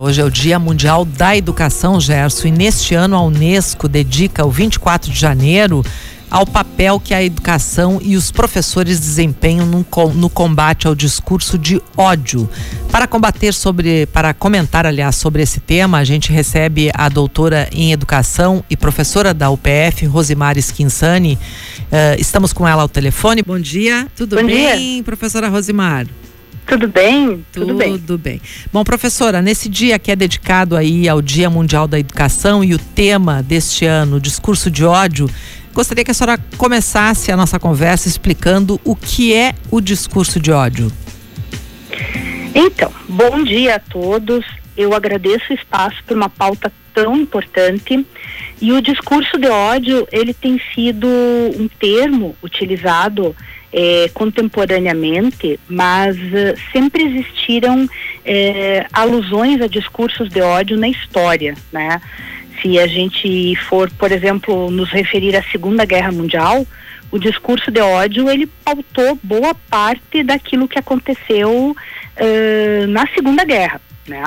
Hoje é o Dia Mundial da Educação, Gerson, e neste ano a Unesco dedica o 24 de janeiro ao papel que a educação e os professores desempenham no, combate ao discurso de ódio. Para combater sobre, para comentar, aliás, sobre esse tema, a gente recebe a doutora em educação e professora da UPF, Rosimar Skinsani. Uh, estamos com ela ao telefone. Bom dia, tudo Bom bem, dia. professora Rosimar? Tudo bem? Tudo, Tudo bem. Tudo bem. Bom, professora, nesse dia que é dedicado aí ao Dia Mundial da Educação e o tema deste ano, discurso de ódio, gostaria que a senhora começasse a nossa conversa explicando o que é o discurso de ódio. Então, bom dia a todos. Eu agradeço o espaço por uma pauta tão importante. E o discurso de ódio, ele tem sido um termo utilizado é, contemporaneamente, mas uh, sempre existiram é, alusões a discursos de ódio na história, né? Se a gente for, por exemplo, nos referir à Segunda Guerra Mundial, o discurso de ódio ele pautou boa parte daquilo que aconteceu uh, na Segunda Guerra, né?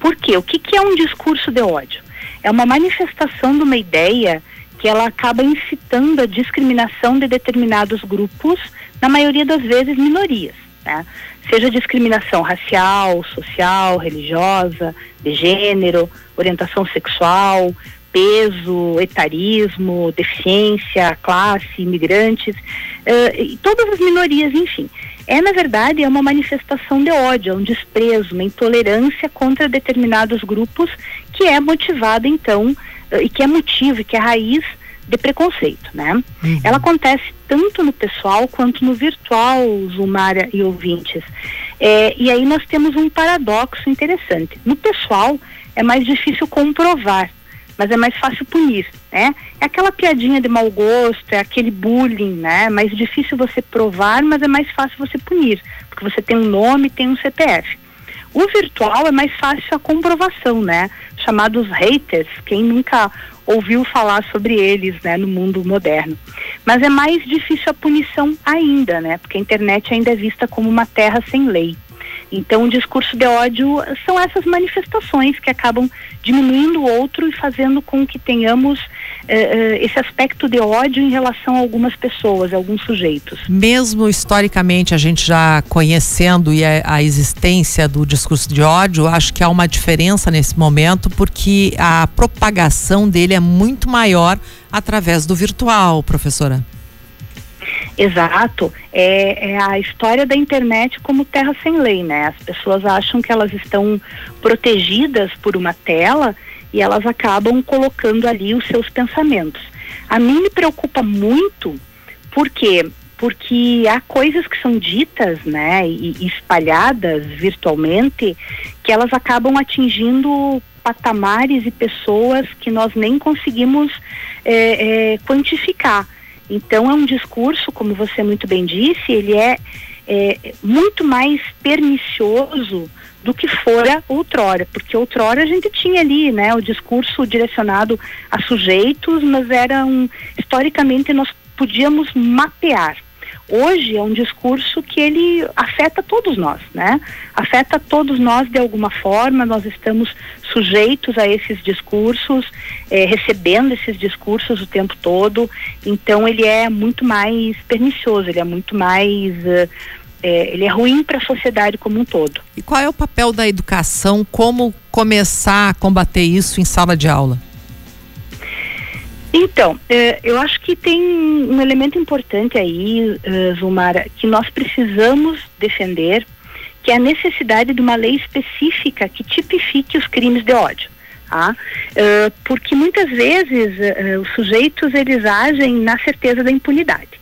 Por quê? O que, que é um discurso de ódio? É uma manifestação de uma ideia que ela acaba incitando a discriminação de determinados grupos, na maioria das vezes minorias, né? Seja discriminação racial, social, religiosa, de gênero, orientação sexual, peso, etarismo, deficiência, classe, imigrantes, uh, todas as minorias, enfim. É, na verdade, é uma manifestação de ódio, é um desprezo, uma intolerância contra determinados grupos que é motivada, então, uh, e que é motivo, que é raiz de preconceito, né? Uhum. Ela acontece tanto no pessoal quanto no virtual, Zumara e ouvintes. É, e aí nós temos um paradoxo interessante. No pessoal é mais difícil comprovar, mas é mais fácil punir, né? É aquela piadinha de mau gosto, é aquele bullying, né? É mais difícil você provar, mas é mais fácil você punir, porque você tem um nome, tem um CPF. O virtual é mais fácil a comprovação, né? Chamados haters, quem nunca ouviu falar sobre eles, né, no mundo moderno. Mas é mais difícil a punição ainda, né? Porque a internet ainda é vista como uma terra sem lei. Então, o discurso de ódio são essas manifestações que acabam diminuindo o outro e fazendo com que tenhamos eh, esse aspecto de ódio em relação a algumas pessoas, a alguns sujeitos. Mesmo historicamente, a gente já conhecendo e a, a existência do discurso de ódio, acho que há uma diferença nesse momento, porque a propagação dele é muito maior através do virtual, professora. Exato. É, é, a história da internet como terra sem lei, né? As pessoas acham que elas estão protegidas por uma tela e elas acabam colocando ali os seus pensamentos. A mim me preocupa muito, por quê? Porque há coisas que são ditas, né, e, e espalhadas virtualmente, que elas acabam atingindo patamares e pessoas que nós nem conseguimos é, é, quantificar. Então é um discurso, como você muito bem disse, ele é, é muito mais pernicioso do que fora outrora, porque outrora a gente tinha ali, né, o discurso direcionado a sujeitos, mas era um, historicamente nós podíamos mapear. Hoje é um discurso que ele afeta todos nós, né? Afeta todos nós de alguma forma, nós estamos sujeitos a esses discursos, eh, recebendo esses discursos o tempo todo, então ele é muito mais pernicioso, ele é muito mais uh, é, ele é ruim para a sociedade como um todo. E qual é o papel da educação? Como começar a combater isso em sala de aula? Então, é, eu acho que tem um elemento importante aí, uh, Zumara, que nós precisamos defender, que é a necessidade de uma lei específica que tipifique os crimes de ódio. Tá? Uh, porque muitas vezes os sujeitos eles agem na certeza da impunidade.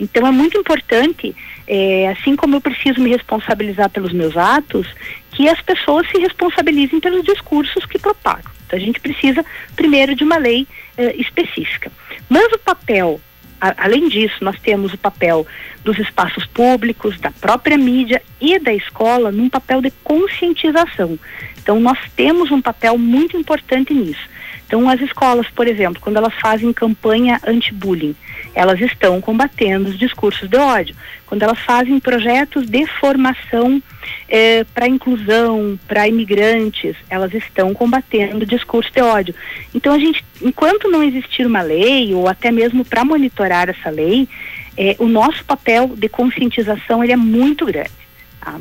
Então é muito importante, é, assim como eu preciso me responsabilizar pelos meus atos, que as pessoas se responsabilizem pelos discursos que propagam. Então a gente precisa primeiro de uma lei é, específica. Mas o papel, além disso, nós temos o papel dos espaços públicos, da própria mídia e da escola num papel de conscientização. Então nós temos um papel muito importante nisso. Então, as escolas, por exemplo, quando elas fazem campanha anti-bullying, elas estão combatendo os discursos de ódio. Quando elas fazem projetos de formação eh, para inclusão, para imigrantes, elas estão combatendo o discurso de ódio. Então a gente, enquanto não existir uma lei ou até mesmo para monitorar essa lei, eh, o nosso papel de conscientização ele é muito grande. Tá?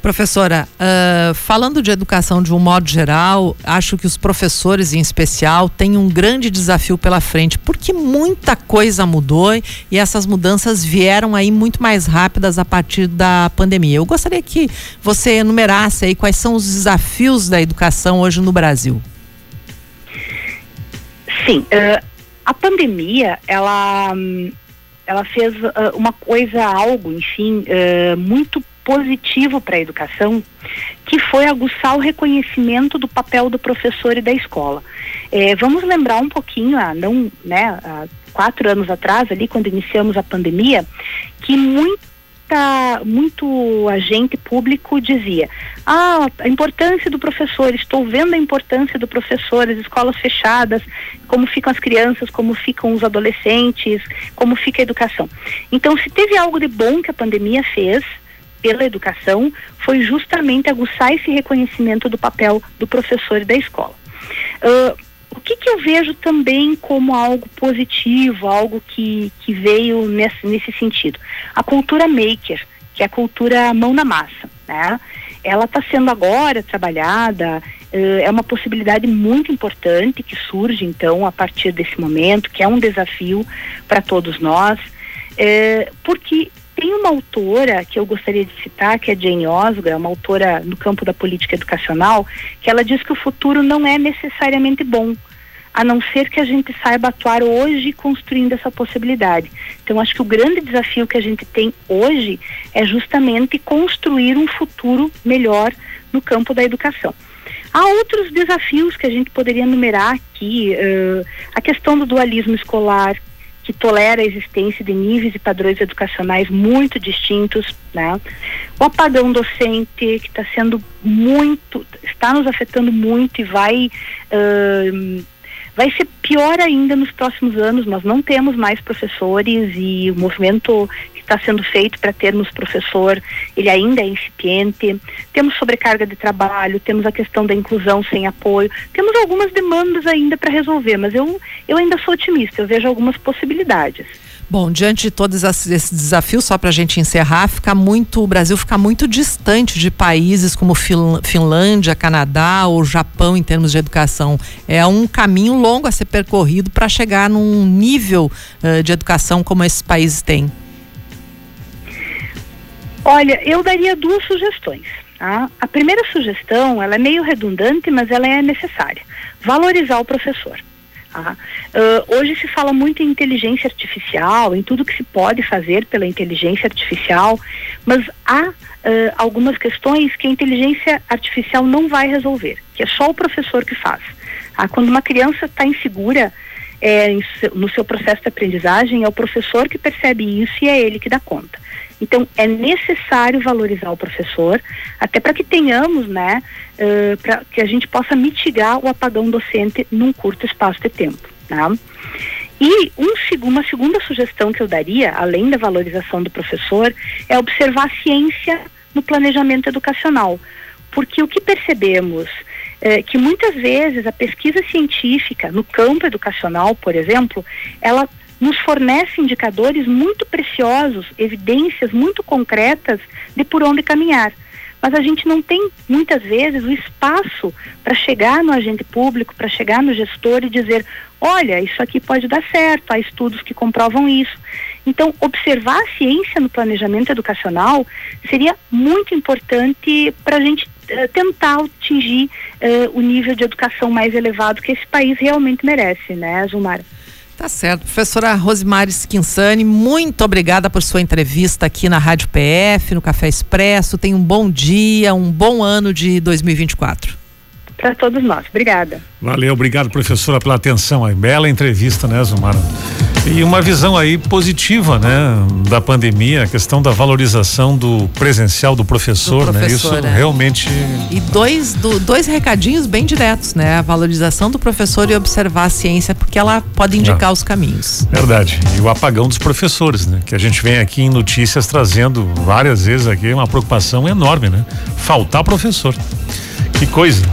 Professora, uh, falando de educação de um modo geral, acho que os professores em especial têm um grande desafio pela frente, porque muita coisa mudou e essas mudanças vieram aí muito mais rápidas a partir da pandemia. Eu gostaria que você enumerasse aí quais são os desafios da educação hoje no Brasil. Sim, uh, a pandemia, ela, ela fez uh, uma coisa, algo, enfim, muito positivo para a educação, que foi aguçar o reconhecimento do papel do professor e da escola. É, vamos lembrar um pouquinho, ah, não, né, há quatro anos atrás, ali quando iniciamos a pandemia, que muita muito agente público dizia ah, a importância do professor, estou vendo a importância do professor, as escolas fechadas, como ficam as crianças, como ficam os adolescentes, como fica a educação. Então, se teve algo de bom que a pandemia fez, pela educação foi justamente aguçar esse reconhecimento do papel do professor e da escola. Uh, o que, que, eu vejo também como algo positivo, algo que, que veio nesse, nesse sentido? A cultura maker, que é a cultura mão na massa, né? Ela está sendo agora trabalhada, uh, é uma possibilidade muito importante que surge então a partir desse momento, que é um desafio para todos nós, uh, porque tem uma autora que eu gostaria de citar, que é Jane Osga, uma autora no campo da política educacional, que ela diz que o futuro não é necessariamente bom, a não ser que a gente saiba atuar hoje construindo essa possibilidade. Então, acho que o grande desafio que a gente tem hoje é justamente construir um futuro melhor no campo da educação. Há outros desafios que a gente poderia numerar aqui, uh, a questão do dualismo escolar, que tolera a existência de níveis e padrões educacionais muito distintos, né? O apagão docente que está sendo muito, está nos afetando muito e vai uh, vai ser pior ainda nos próximos anos. Nós não temos mais professores e o movimento está sendo feito para termos professor, ele ainda é incipiente. Temos sobrecarga de trabalho, temos a questão da inclusão sem apoio, temos algumas demandas ainda para resolver, mas eu, eu ainda sou otimista, eu vejo algumas possibilidades. Bom, diante de todos esses desafios, só para a gente encerrar, fica muito, o Brasil fica muito distante de países como Finlândia, Canadá ou Japão em termos de educação. É um caminho longo a ser percorrido para chegar num nível uh, de educação como esses países têm. Olha, eu daria duas sugestões. Tá? A primeira sugestão, ela é meio redundante, mas ela é necessária. Valorizar o professor. Tá? Uh, hoje se fala muito em inteligência artificial, em tudo que se pode fazer pela inteligência artificial, mas há uh, algumas questões que a inteligência artificial não vai resolver, que é só o professor que faz. Tá? Quando uma criança está insegura é, no seu processo de aprendizagem, é o professor que percebe isso e é ele que dá conta. Então, é necessário valorizar o professor, até para que tenhamos, né, uh, para que a gente possa mitigar o apagão docente num curto espaço de tempo. Tá? E um, uma segunda sugestão que eu daria, além da valorização do professor, é observar a ciência no planejamento educacional. Porque o que percebemos é que muitas vezes a pesquisa científica no campo educacional, por exemplo, ela nos fornece indicadores muito preciosos, evidências muito concretas de por onde caminhar. Mas a gente não tem, muitas vezes, o espaço para chegar no agente público, para chegar no gestor e dizer: olha, isso aqui pode dar certo, há estudos que comprovam isso. Então, observar a ciência no planejamento educacional seria muito importante para a gente uh, tentar atingir uh, o nível de educação mais elevado que esse país realmente merece, né, Zumara? Tá certo. Professora Rosemary Skinsani, muito obrigada por sua entrevista aqui na Rádio PF, no Café Expresso. Tenha um bom dia, um bom ano de 2024. Para todos nós. Obrigada. Valeu, obrigado, professora, pela atenção. Bela entrevista, né, Zumara? E uma visão aí positiva, né, da pandemia, a questão da valorização do presencial do professor, do professor né? Isso é. realmente. E dois, do, dois recadinhos bem diretos, né? A valorização do professor e observar a ciência, porque ela pode indicar é. os caminhos. Verdade. E o apagão dos professores, né? Que a gente vem aqui em notícias trazendo várias vezes aqui uma preocupação enorme, né? Faltar professor. Que coisa.